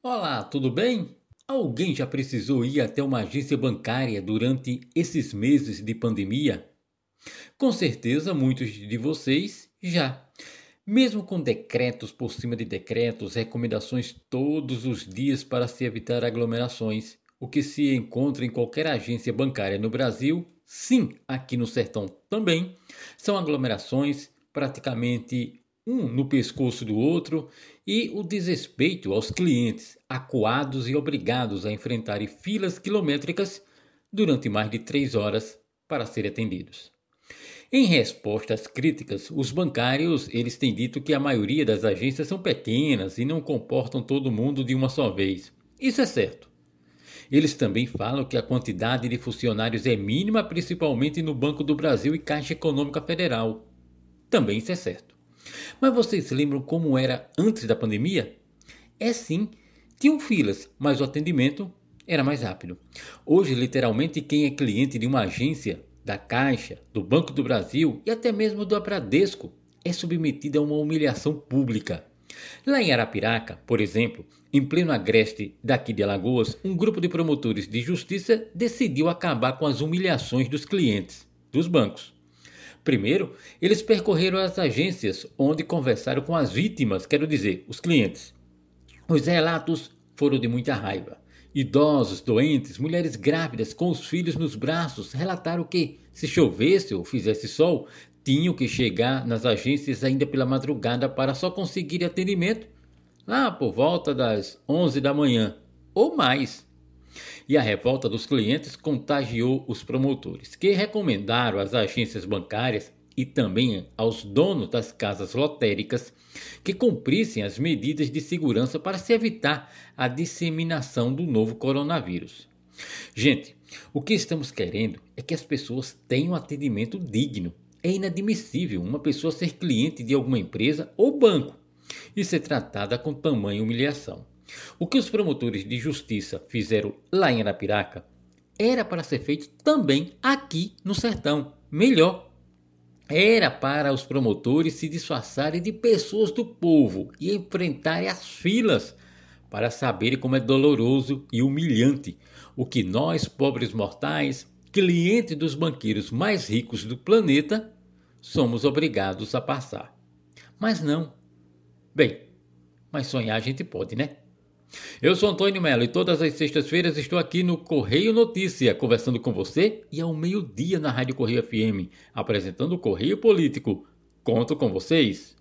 Olá, tudo bem? Alguém já precisou ir até uma agência bancária durante esses meses de pandemia? Com certeza muitos de vocês já. Mesmo com decretos por cima de decretos, recomendações todos os dias para se evitar aglomerações, o que se encontra em qualquer agência bancária no Brasil, sim, aqui no sertão também, são aglomerações praticamente um no pescoço do outro, e o desrespeito aos clientes, acuados e obrigados a enfrentarem filas quilométricas durante mais de três horas para serem atendidos. Em resposta às críticas, os bancários eles têm dito que a maioria das agências são pequenas e não comportam todo mundo de uma só vez. Isso é certo. Eles também falam que a quantidade de funcionários é mínima, principalmente no Banco do Brasil e Caixa Econômica Federal. Também isso é certo. Mas vocês se lembram como era antes da pandemia? É sim, tinham filas, mas o atendimento era mais rápido. Hoje, literalmente, quem é cliente de uma agência, da Caixa, do Banco do Brasil e até mesmo do Bradesco é submetido a uma humilhação pública. Lá em Arapiraca, por exemplo, em pleno agreste daqui de Alagoas, um grupo de promotores de justiça decidiu acabar com as humilhações dos clientes, dos bancos. Primeiro, eles percorreram as agências onde conversaram com as vítimas, quero dizer, os clientes. Os relatos foram de muita raiva. Idosos, doentes, mulheres grávidas com os filhos nos braços relataram que, se chovesse ou fizesse sol, tinham que chegar nas agências ainda pela madrugada para só conseguir atendimento lá por volta das 11 da manhã ou mais. E a revolta dos clientes contagiou os promotores, que recomendaram às agências bancárias e também aos donos das casas lotéricas que cumprissem as medidas de segurança para se evitar a disseminação do novo coronavírus. Gente, o que estamos querendo é que as pessoas tenham atendimento digno. É inadmissível uma pessoa ser cliente de alguma empresa ou banco e ser tratada com tamanha humilhação. O que os promotores de justiça fizeram lá em Arapiraca era para ser feito também aqui no sertão. Melhor. Era para os promotores se disfarçarem de pessoas do povo e enfrentarem as filas para saberem como é doloroso e humilhante o que nós, pobres mortais, clientes dos banqueiros mais ricos do planeta, somos obrigados a passar. Mas não. Bem, mas sonhar a gente pode, né? Eu sou Antônio Melo e todas as sextas-feiras estou aqui no Correio Notícia, conversando com você e ao meio-dia na Rádio Correio FM, apresentando o Correio Político. Conto com vocês.